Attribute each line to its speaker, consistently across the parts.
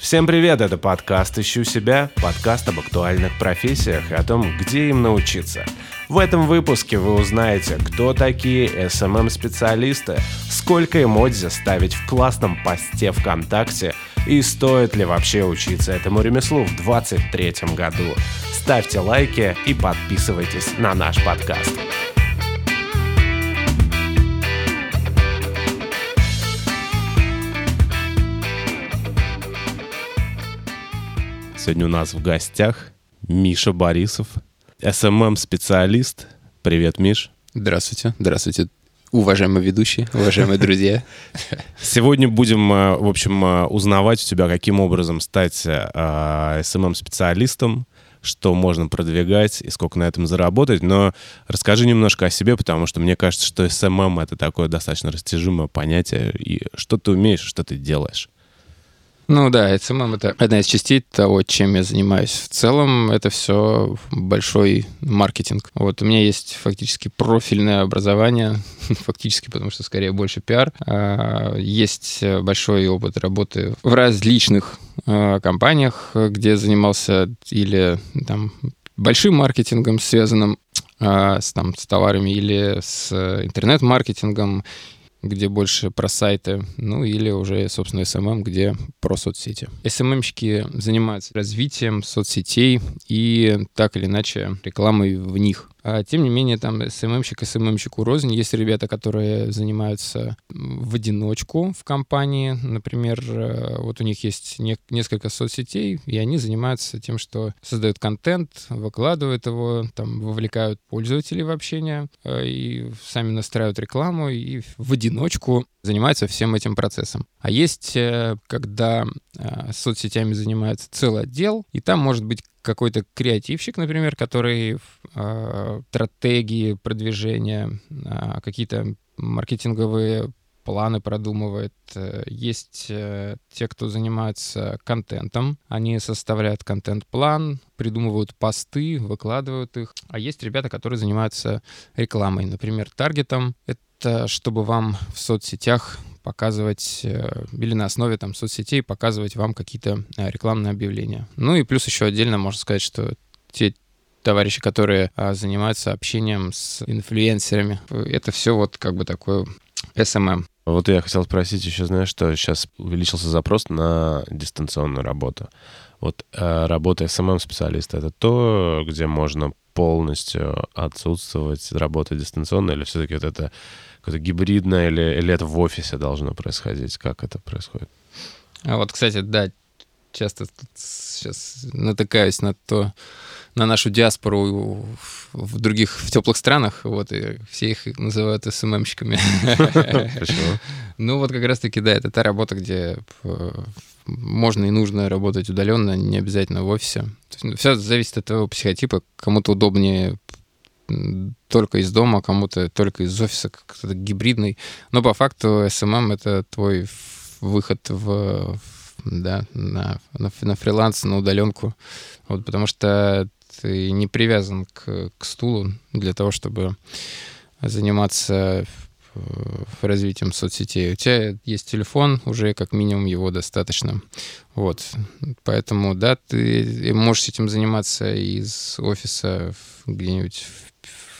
Speaker 1: Всем привет, это подкаст «Ищу себя», подкаст об актуальных профессиях и о том, где им научиться. В этом выпуске вы узнаете, кто такие SMM-специалисты, сколько эмодзи ставить в классном посте ВКонтакте и стоит ли вообще учиться этому ремеслу в 2023 году. Ставьте лайки и подписывайтесь на наш подкаст. Сегодня у нас в гостях Миша Борисов, SMM-специалист. Привет, Миш.
Speaker 2: Здравствуйте. Здравствуйте, уважаемые ведущие, уважаемые друзья.
Speaker 1: Сегодня будем, э, в общем, э, узнавать у тебя, каким образом стать SMM-специалистом, э, что можно продвигать и сколько на этом заработать. Но расскажи немножко о себе, потому что мне кажется, что SMM — это такое достаточно растяжимое понятие. И что ты умеешь, что ты делаешь.
Speaker 2: Ну да, SMM — это одна из частей того, чем я занимаюсь. В целом это все большой маркетинг. Вот у меня есть фактически профильное образование, фактически, потому что скорее больше пиар. А, есть большой опыт работы в различных а, компаниях, где занимался или там большим маркетингом, связанным а, с, там, с товарами, или с интернет-маркетингом, где больше про сайты, ну или уже, собственно, SMM, где про соцсети. SMM-щики занимаются развитием соцсетей и так или иначе рекламой в них. А, тем не менее, там СММщик, СММщику рознь. Есть ребята, которые занимаются в одиночку в компании. Например, э, вот у них есть не, несколько соцсетей, и они занимаются тем, что создают контент, выкладывают его, там, вовлекают пользователей в общение, э, и сами настраивают рекламу, и в одиночку занимаются всем этим процессом. А есть, э, когда соцсетями занимается целый отдел, и там может быть какой-то креативщик, например, который э, стратегии продвижения, э, какие-то маркетинговые планы продумывает. Э, есть э, те, кто занимается контентом. Они составляют контент-план, придумывают посты, выкладывают их. А есть ребята, которые занимаются рекламой, например, таргетом. Это чтобы вам в соцсетях показывать э, или на основе там соцсетей показывать вам какие-то э, рекламные объявления. Ну и плюс еще отдельно можно сказать, что те товарищи, которые а, занимаются общением с инфлюенсерами, это все вот как бы такое SMM.
Speaker 1: Вот я хотел спросить еще, знаешь, что сейчас увеличился запрос на дистанционную работу. Вот э, работа SMM-специалиста — это то, где можно полностью отсутствовать, работать дистанционно, или все-таки вот это какое-то гибридное, или, или это в офисе должно происходить? Как это происходит?
Speaker 2: А вот, кстати, да, часто сейчас натыкаюсь на то, на нашу диаспору в других, в теплых странах, вот, и все их называют СММщиками. Почему? Ну, вот как раз-таки, да, это та работа, где э, можно и нужно работать удаленно, не обязательно в офисе. Ну, все зависит от твоего психотипа. Кому-то удобнее только из дома, кому-то только из офиса, как-то гибридный. Но по факту SMM — это твой выход в, да, на, на, на фриланс, на удаленку. Вот, потому что ты не привязан к, к стулу для того, чтобы заниматься развитием соцсетей. У тебя есть телефон, уже как минимум его достаточно. Вот. Поэтому, да, ты можешь этим заниматься из офиса где-нибудь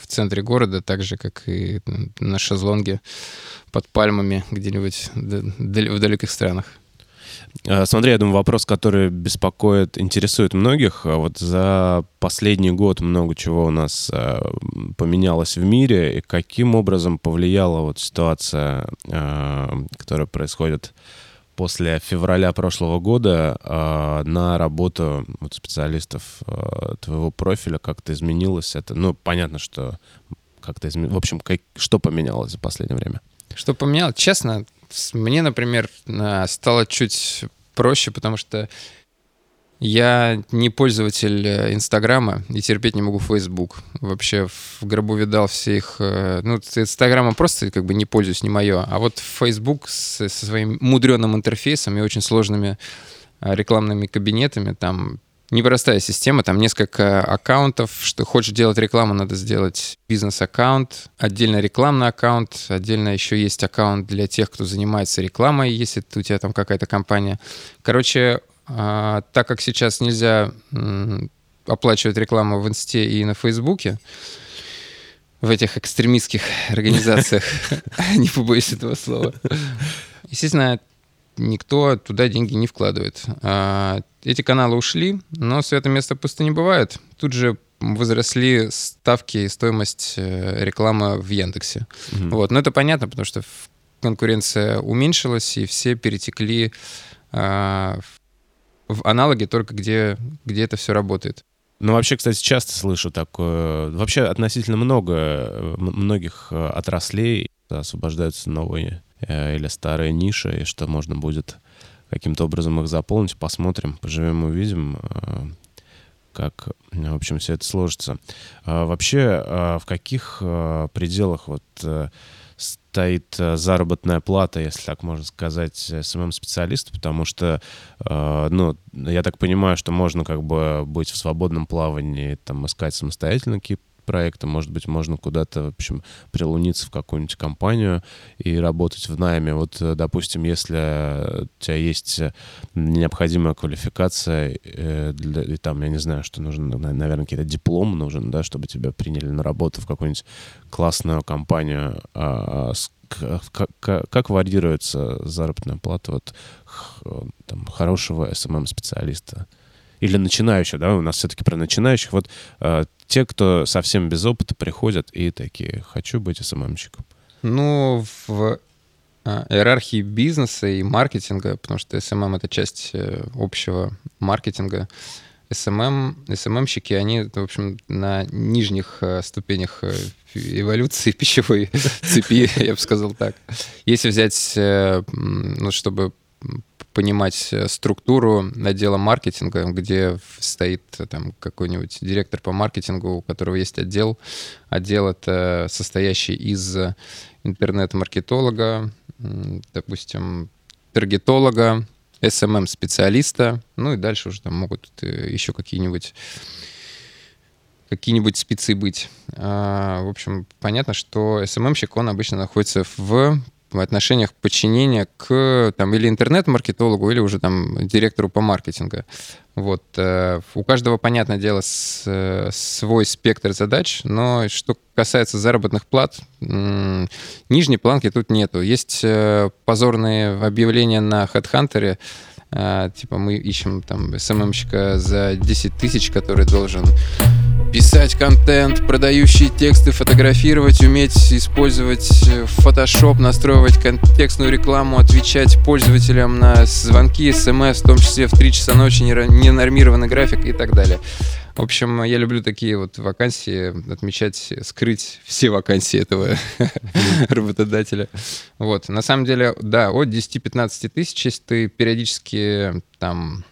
Speaker 2: в центре города, так же, как и на шезлонге под пальмами где-нибудь в далеких странах.
Speaker 1: А, смотри, я думаю, вопрос, который беспокоит, интересует многих. А вот за последний год много чего у нас а, поменялось в мире, и каким образом повлияла вот ситуация, которая происходит после февраля прошлого года э, на работу специалистов э, твоего профиля как-то изменилось это? Ну, понятно, что как-то изменилось. В общем, как, что поменялось за последнее время?
Speaker 2: Что поменялось? Честно, мне, например, стало чуть проще, потому что я не пользователь э, Инстаграма и терпеть не могу Фейсбук. Вообще в гробу видал все их... Э, ну, Инстаграмом просто как бы не пользуюсь, не мое. А вот Фейсбук со своим мудреным интерфейсом и очень сложными э, рекламными кабинетами, там непростая система, там несколько аккаунтов. Что хочешь делать рекламу, надо сделать бизнес-аккаунт, отдельно рекламный аккаунт, отдельно еще есть аккаунт для тех, кто занимается рекламой, если у тебя там какая-то компания. Короче, а, так как сейчас нельзя оплачивать рекламу в Инсте и на Фейсбуке, в этих экстремистских организациях, не побоюсь этого слова, естественно, никто туда деньги не вкладывает. А, эти каналы ушли, но свято место пусто не бывает. Тут же возросли ставки и стоимость э, рекламы в Яндексе. Mm-hmm. Вот. Но это понятно, потому что конкуренция уменьшилась, и все перетекли а, в аналоги только где, где это все работает.
Speaker 1: Ну, вообще, кстати, часто слышу такое. Вообще, относительно много, многих э, отраслей освобождаются новые э, или старые ниши, и что можно будет каким-то образом их заполнить. Посмотрим, поживем, увидим, э, как, в общем, все это сложится. А вообще, в каких пределах вот стоит э, заработная плата, если так можно сказать, SMM -специалиста, потому что, э, ну, я так понимаю, что можно как бы быть в свободном плавании, там, искать самостоятельно какие-то проекта, может быть, можно куда-то, в общем, прилуниться в какую-нибудь компанию и работать в найме. Вот, э, допустим, если у тебя есть необходимая квалификация, для, и там, я не знаю, что нужно, наверное, какие-то диплом нужен, да, чтобы тебя приняли на работу в какую-нибудь классную компанию, а, как, как, как варьируется заработная плата вот, там, хорошего SMM-специалиста? Или начинающего, да, у нас все-таки про начинающих. Вот э, те, кто совсем без опыта приходят и такие, хочу быть СММщиком.
Speaker 2: Ну, в а, иерархии бизнеса и маркетинга, потому что SMM — это часть э, общего маркетинга, SMM, SMM-щики, они, в общем, на нижних э, ступенях э, эволюции пищевой цепи, я бы сказал так. Если взять, ну, чтобы понимать структуру отдела маркетинга, где стоит там какой-нибудь директор по маркетингу, у которого есть отдел. Отдел это состоящий из интернет-маркетолога, допустим, таргетолога, SMM-специалиста, ну и дальше уже там могут э, еще какие-нибудь какие-нибудь спецы быть. А, в общем, понятно, что SMM-щик, он обычно находится в отношениях подчинения к там, или интернет-маркетологу, или уже там директору по маркетингу. Вот. Э, у каждого, понятное дело, э, свой спектр задач, но что касается заработных плат, нижней планки тут нету. Есть э, позорные объявления на HeadHunter, типа мы ищем там СММщика за 10 тысяч, который должен писать контент, продающие тексты, фотографировать, уметь использовать Photoshop, настраивать контекстную рекламу, отвечать пользователям на звонки, смс, в том числе в 3 часа ночи, ненормированный график и так далее. В общем, я люблю такие вот вакансии, отмечать, скрыть все вакансии этого работодателя. Вот. На самом деле, да, от 10-15 тысяч, если ты периодически там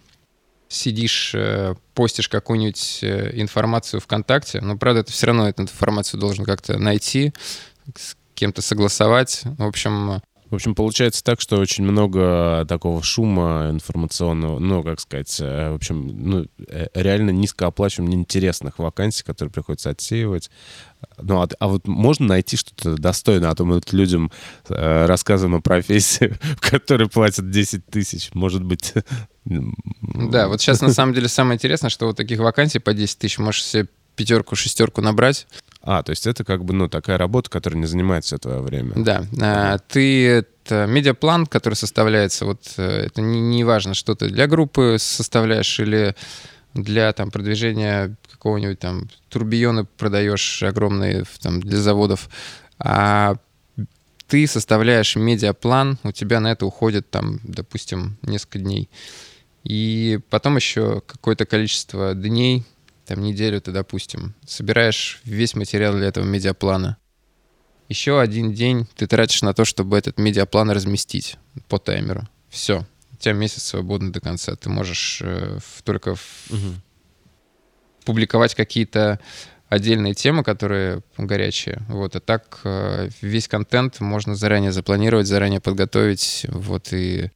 Speaker 2: сидишь, э, постишь какую-нибудь э, информацию ВКонтакте, но, правда, это все равно эту информацию должен как-то найти, с кем-то согласовать. В общем,
Speaker 1: в общем, получается так, что очень много такого шума информационного, ну, как сказать, э, в общем, ну, э, реально низкооплачиваемых, неинтересных вакансий, которые приходится отсеивать. Ну, а, а вот можно найти что-то достойное, а то мы вот людям э, рассказываем о профессии, в которой платят 10 тысяч, может быть...
Speaker 2: Да, вот сейчас на самом деле самое интересное, что вот таких вакансий по 10 тысяч можешь себе пятерку, шестерку набрать,
Speaker 1: а, то есть это как бы, ну, такая работа, которая не занимает все твое время.
Speaker 2: Да. А, ты это медиаплан, который составляется, вот э, это не, не важно, что ты для группы составляешь или для там продвижения какого-нибудь там турбионы продаешь огромные там для заводов, а ты составляешь медиаплан, у тебя на это уходит там, допустим, несколько дней. И потом еще какое-то количество дней там неделю ты, допустим, собираешь весь материал для этого медиаплана. Еще один день ты тратишь на то, чтобы этот медиаплан разместить по таймеру. Все. У тебя месяц свободный до конца. Ты можешь э, только в... угу. публиковать какие-то отдельные темы, которые горячие. Вот, а так э, весь контент можно заранее запланировать, заранее подготовить. Вот, и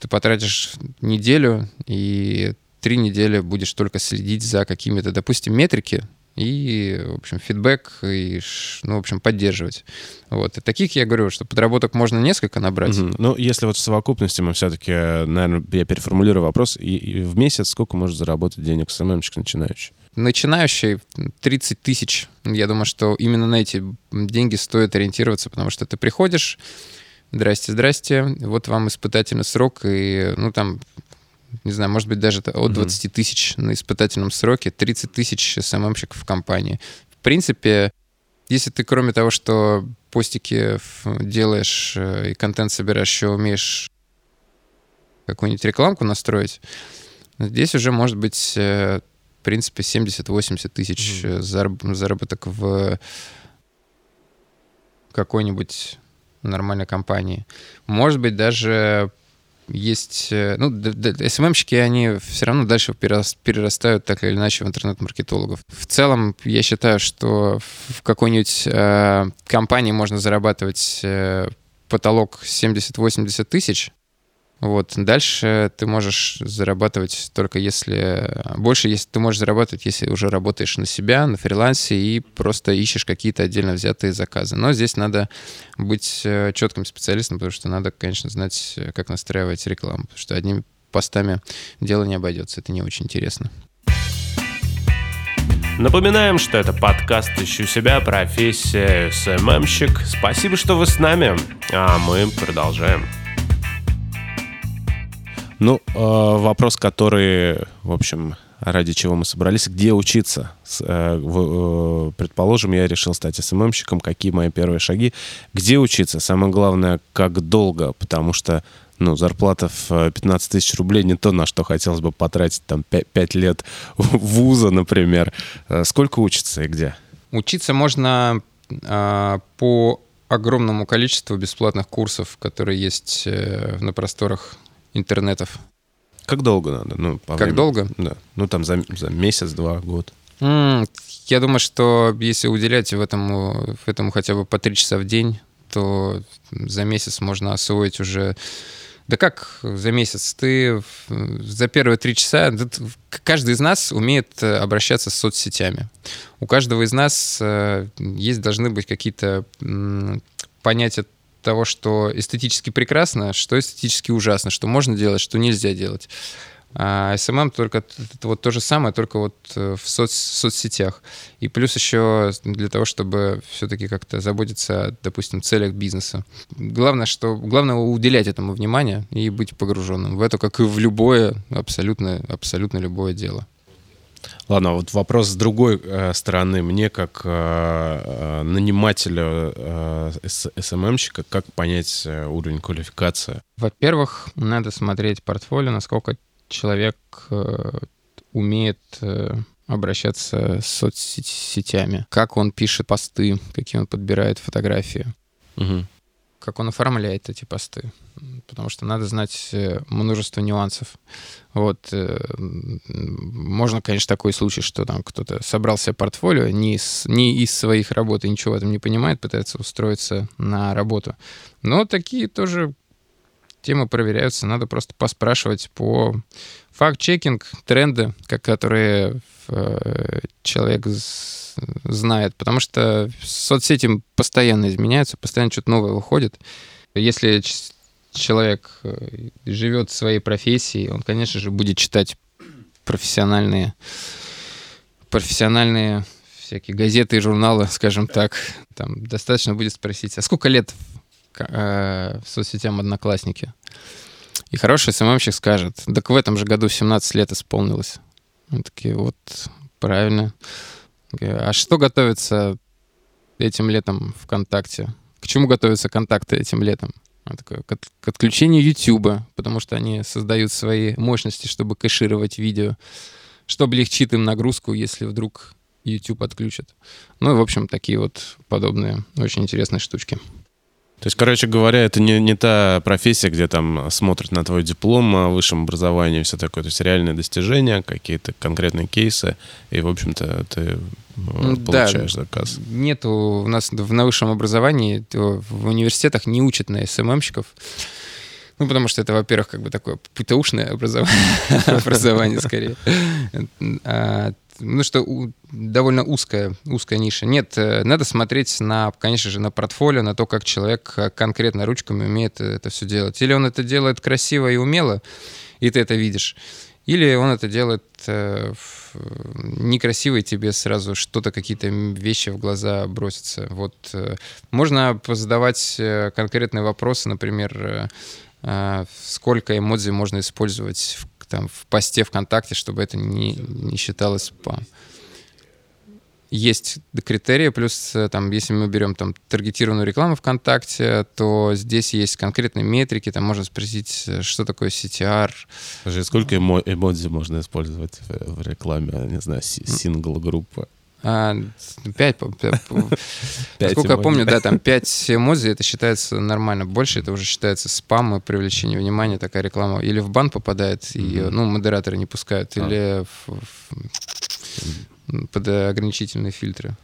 Speaker 2: ты потратишь неделю, и три недели будешь только следить за какими-то, допустим, метрики и, в общем, фидбэк, и, ну, в общем, поддерживать. Вот. И таких, я говорю, что подработок можно несколько набрать.
Speaker 1: Угу. Ну, если вот в совокупности мы все-таки, наверное, я переформулирую вопрос, и, и в месяц сколько может заработать денег СММщик начинающий?
Speaker 2: Начинающий 30 тысяч. Я думаю, что именно на эти деньги стоит ориентироваться, потому что ты приходишь, здрасте, здрасте, вот вам испытательный срок, и, ну, там, не знаю, может быть, даже от 20 тысяч на испытательном сроке, 30 тысяч СММщиков в компании. В принципе, если ты, кроме того, что постики делаешь э, и контент собираешь, еще умеешь какую-нибудь рекламку настроить, здесь уже может быть, э, в принципе, 70-80 тысяч mm-hmm. заработок в какой-нибудь нормальной компании. Может быть, даже есть... Э, ну, СММщики, они все равно дальше перерастают так или иначе в интернет-маркетологов. В целом, я считаю, что в какой-нибудь э, компании можно зарабатывать э, потолок 70-80 тысяч, вот. Дальше ты можешь зарабатывать только если... Больше если ты можешь зарабатывать, если уже работаешь на себя, на фрилансе и просто ищешь какие-то отдельно взятые заказы. Но здесь надо быть э, четким специалистом, потому что надо, конечно, знать, э, как настраивать рекламу. Потому что одними постами дело не обойдется. Это не очень интересно.
Speaker 1: Напоминаем, что это подкаст «Ищу себя. Профессия СММщик». Спасибо, что вы с нами, а мы продолжаем. Ну, э, вопрос, который, в общем, ради чего мы собрались, где учиться. Э, э, предположим, я решил стать СММщиком, какие мои первые шаги. Где учиться? Самое главное, как долго, потому что ну, зарплата в 15 тысяч рублей не то, на что хотелось бы потратить там 5, 5 лет вуза, например. Сколько учиться и где?
Speaker 2: Учиться можно э, по огромному количеству бесплатных курсов, которые есть э, на просторах интернетов.
Speaker 1: Как долго надо? Ну,
Speaker 2: по как времени. долго?
Speaker 1: Да. Ну, там за, за месяц, два, год.
Speaker 2: Mm, я думаю, что если уделять в этому, в этому хотя бы по три часа в день, то за месяц можно освоить уже... Да как за месяц? Ты за первые три часа... Каждый из нас умеет э, обращаться с соцсетями. У каждого из нас э, есть, должны быть какие-то понятия того, что эстетически прекрасно, что эстетически ужасно, что можно делать, что нельзя делать. А SMM только это вот то же самое, только вот э, в соц, соцсетях. И плюс еще для того, чтобы все-таки как-то заботиться о, допустим, целях бизнеса. Главное, что главное уделять этому внимание и быть погруженным в это, как и в любое, абсолютно, абсолютно любое дело.
Speaker 1: Ладно, вот вопрос с другой э, стороны. Мне, как э, э нанимателю э, СММщика, как понять э, уровень квалификации?
Speaker 2: Во-первых, надо смотреть портфолио, насколько человек э, умеет э, обращаться с соцсетями, как он пишет посты, какие он подбирает фотографии. Угу как он оформляет эти посты, потому что надо знать э, множество нюансов. Вот. Э, можно, конечно, такой случай, что там кто-то собрал себе портфолио, не из, не из своих работ и ничего в этом не понимает, пытается устроиться на работу. Но такие тоже темы проверяются, надо просто поспрашивать по факт-чекинг, тренды, которые э, человек знает, потому что соцсети постоянно изменяются, постоянно что-то новое выходит. Если человек э, живет своей профессии, он, конечно же, будет читать профессиональные, профессиональные всякие газеты и журналы, скажем так. Там достаточно будет спросить, а сколько лет э, соцсетям Одноклассники? И хороший СММщик скажет, так в этом же году 17 лет исполнилось. Мы такие, вот, правильно. А что готовится этим летом ВКонтакте? К чему готовятся контакты этим летом? Такое, к, к отключению YouTube, потому что они создают свои мощности, чтобы кэшировать видео, что облегчит им нагрузку, если вдруг YouTube отключат. Ну и, в общем, такие вот подобные очень интересные штучки.
Speaker 1: То есть, короче говоря, это не, не та профессия, где там смотрят на твой диплом о высшем образовании и все такое. То есть реальные достижения, какие-то конкретные кейсы, и, в общем-то, ты э, получаешь да, заказ.
Speaker 2: Нету у нас в высшем образовании, в университетах не учат на СММщиков. Ну, потому что это, во-первых, как бы такое ПТУшное образование, образование скорее. А ну что у, довольно узкая, узкая ниша. Нет, э, надо смотреть на, конечно же, на портфолио, на то, как человек э, конкретно ручками умеет это все делать. Или он это делает красиво и умело, и ты это видишь. Или он это делает э, некрасиво, и тебе сразу что-то, какие-то вещи в глаза бросятся. Вот э, можно задавать э, конкретные вопросы, например, э, э, сколько эмодзи можно использовать в там, в посте ВКонтакте, чтобы это не, не считалось спам. Есть критерии, плюс э, там, если мы берем там таргетированную рекламу ВКонтакте, то здесь есть конкретные метрики, там можно спросить, э, что такое CTR.
Speaker 1: Скажи, сколько эмо эмодзи можно использовать в, в рекламе, не знаю, сингл-группа?
Speaker 2: А, пять, Насколько я помню, да, там пять эмодзи, это считается нормально. Больше это уже считается спам и привлечение внимания. Такая реклама или в бан попадает, и, ну, модераторы не пускают, а. или под ограничительные фильтры.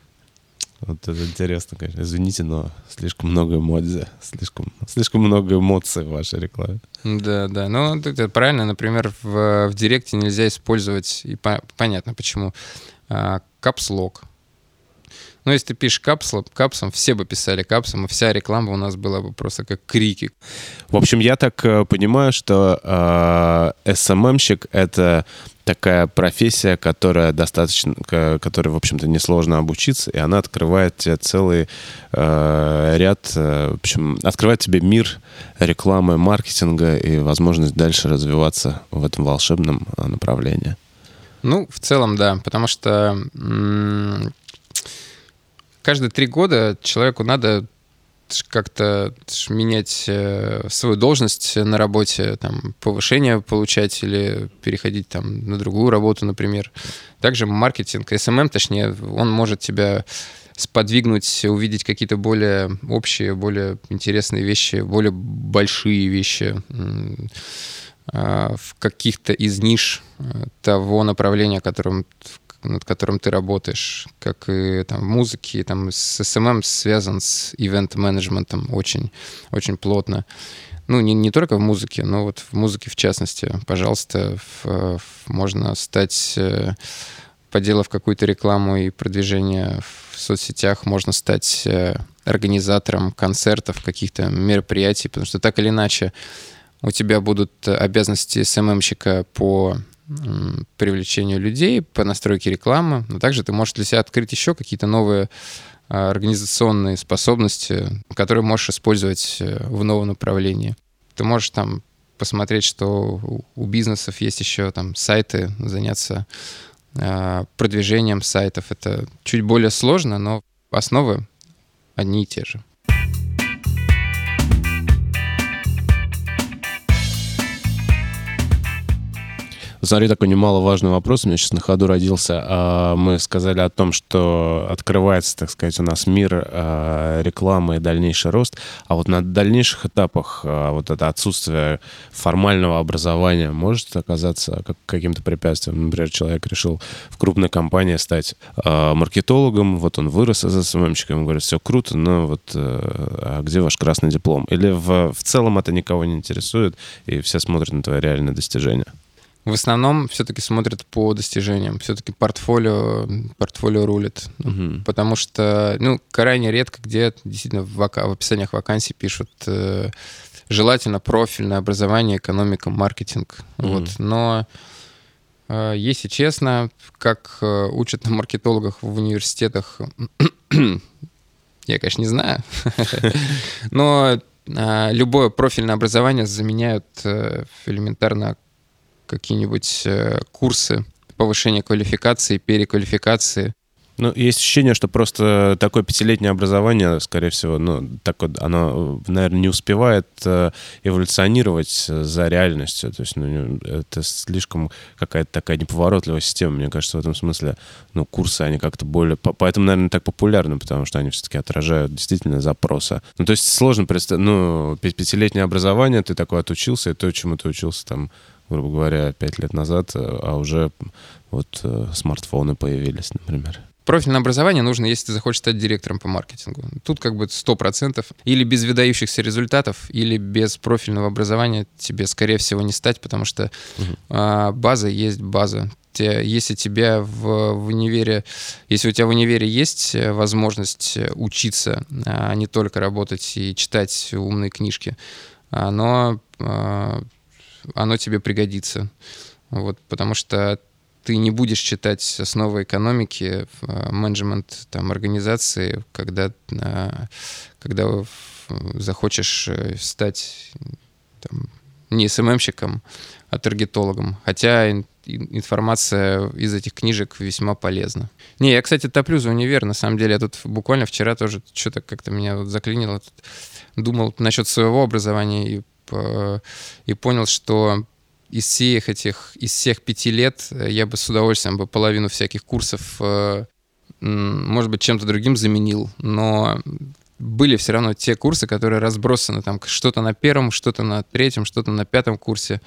Speaker 1: Вот это интересно, конечно. Извините, но слишком много эмодзи, слишком, слишком много эмоций в вашей рекламе.
Speaker 2: Да, да. Ну, это правильно. Например, в, в Директе нельзя использовать, и по, понятно почему, капслог. Но если ты пишешь капсл, капсом, все бы писали капсом, и вся реклама у нас была бы просто как крики.
Speaker 1: В общем, я так э, понимаю, что э, SMM-щик — это такая профессия, которая достаточно, которой, в общем-то, несложно обучиться, и она открывает тебе целый э, ряд, э, в общем, открывает тебе мир рекламы, маркетинга и возможность дальше развиваться в этом волшебном э, направлении.
Speaker 2: Ну, в целом, да, потому что каждые три года человеку надо как-то менять э, свою должность на работе, там, повышение получать или переходить там на другую работу, например. Также маркетинг, SMM, точнее, он может тебя сподвигнуть, увидеть какие-то более общие, более интересные вещи, более большие вещи в каких-то из ниш э, того направления, которым, над которым ты работаешь, как и там в музыке, там с SMM связан с ивент-менеджментом очень, очень плотно. Ну, не, не только в музыке, но вот в музыке в частности. Пожалуйста, в, в, можно стать, э, поделав какую-то рекламу и продвижение в соцсетях, можно стать э, организатором концертов, каких-то мероприятий, потому что так или иначе у тебя будут обязанности СММщика по привлечению людей, по настройке рекламы, но также ты можешь для себя открыть еще какие-то новые а, организационные способности, которые можешь использовать э, в новом направлении. Ты можешь там посмотреть, что у бизнесов есть еще там сайты, заняться а, продвижением сайтов. Это чуть более сложно, но основы одни и те же.
Speaker 1: Смотри, такой немаловажный вопрос у меня сейчас на ходу родился. А, мы сказали о том, что открывается, так сказать, у нас мир а, рекламы и дальнейший рост. А вот на дальнейших этапах а, вот это отсутствие формального образования может оказаться каким-то препятствием. Например, человек решил в крупной компании стать маркетологом, вот он вырос из СММщиком, говорит, все круто, но вот а где ваш красный диплом? Или в, в целом это никого не интересует, и все смотрят на твои реальные достижения?
Speaker 2: В основном все-таки смотрят по достижениям. Все-таки портфолио, портфолио рулит. Угу. Потому что, ну, крайне редко где действительно в, вака- в описаниях вакансий пишут э, желательно профильное образование, экономика, маркетинг. Угу. Вот. Но э, если честно, как э, учат на маркетологах в университетах, я, конечно, не знаю, но э, любое профильное образование заменяют э, элементарно какие-нибудь э, курсы повышения квалификации, переквалификации.
Speaker 1: Ну, есть ощущение, что просто такое пятилетнее образование, скорее всего, ну, так вот, оно, наверное, не успевает э, эволюционировать за реальностью. То есть, ну, это слишком какая-то такая неповоротливая система. Мне кажется, в этом смысле, ну, курсы, они как-то более... Поэтому, наверное, так популярны, потому что они все-таки отражают действительно запросы. Ну, то есть, сложно представить... Ну, пятилетнее образование, ты такой отучился, и то, чему ты учился там грубо говоря, пять лет назад, э, а уже вот э, смартфоны появились, например.
Speaker 2: Профильное образование нужно, если ты захочешь стать директором по маркетингу. Тут как бы 100%. Или без выдающихся результатов, или без профильного образования тебе, скорее всего, не стать, потому что угу. а, база есть база. если тебя в, в универе, если у тебя в универе есть возможность учиться, а не только работать и читать умные книжки, оно, оно тебе пригодится. Вот, потому что ты не будешь читать основы экономики, менеджмент там, организации, когда, когда захочешь э, стать там, не СММщиком, а таргетологом. Хотя информация из этих книжек весьма полезна. Не, я, кстати, топлю за универ. На самом деле, я тут буквально вчера тоже что-то как-то меня вот заклинило. Думал насчет своего образования и, и понял, что из всех этих, из всех пяти лет я бы с удовольствием бы половину всяких курсов, э, может быть, чем-то другим заменил, но были все равно те курсы, которые разбросаны там что-то на первом, что-то на третьем, что-то на пятом курсе.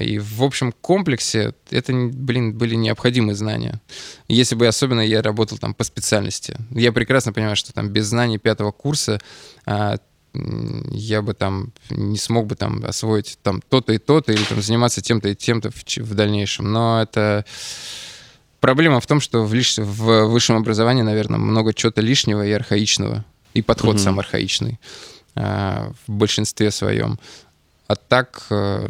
Speaker 2: И в общем комплексе это, блин, были необходимые знания. Если бы особенно я работал там по специальности. Я прекрасно понимаю, что там без знаний пятого курса а, я бы там не смог бы там освоить там то-то и то-то или там заниматься тем-то и тем-то в, в дальнейшем. Но это проблема в том, что в, лиш... в высшем образовании, наверное, много чего-то лишнего и архаичного и подход mm-hmm. сам архаичный э, в большинстве своем. А так, э,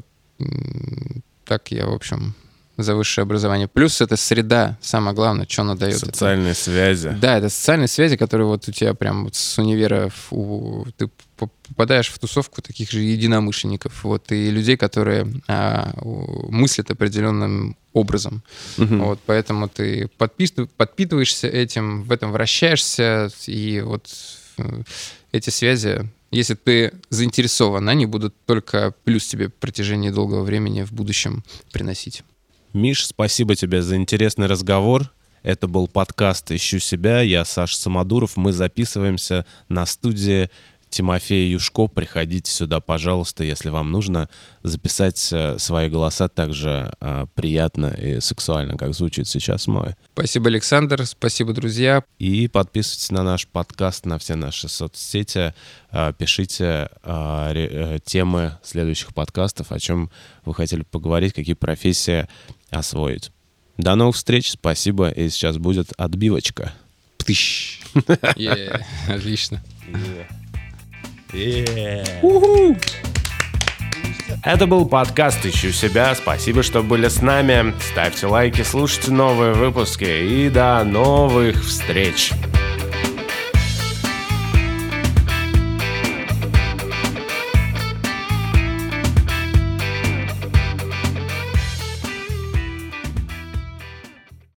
Speaker 2: так я, в общем, за высшее образование. Плюс это среда, самое главное, что она дает.
Speaker 1: Социальные
Speaker 2: это,
Speaker 1: связи.
Speaker 2: Да, это социальные связи, которые вот у тебя прям вот с универа у, ты попадаешь в тусовку таких же единомышленников, вот, и людей, которые а, мыслят определенным образом. Угу. Вот, поэтому ты подпитываешься этим, в этом вращаешься, и вот Э, эти связи, если ты заинтересован, они будут только плюс тебе в протяжении долгого времени в будущем приносить.
Speaker 1: Миш, спасибо тебе за интересный разговор. Это был подкаст «Ищу себя». Я Саша Самодуров. Мы записываемся на студии Тимофей Юшко. Приходите сюда, пожалуйста, если вам нужно записать э, свои голоса так же э, приятно и сексуально, как звучит сейчас мой.
Speaker 2: Спасибо, Александр. Спасибо, друзья.
Speaker 1: И подписывайтесь на наш подкаст, на все наши соцсети. Э, пишите э, э, темы следующих подкастов, о чем вы хотели поговорить, какие профессии освоить. До новых встреч, спасибо, и сейчас будет отбивочка.
Speaker 2: Птыщ. Yeah, отлично. Yeah.
Speaker 1: Это был подкаст «Ищу себя». Спасибо, что были с нами. Ставьте лайки, слушайте новые выпуски и до новых встреч.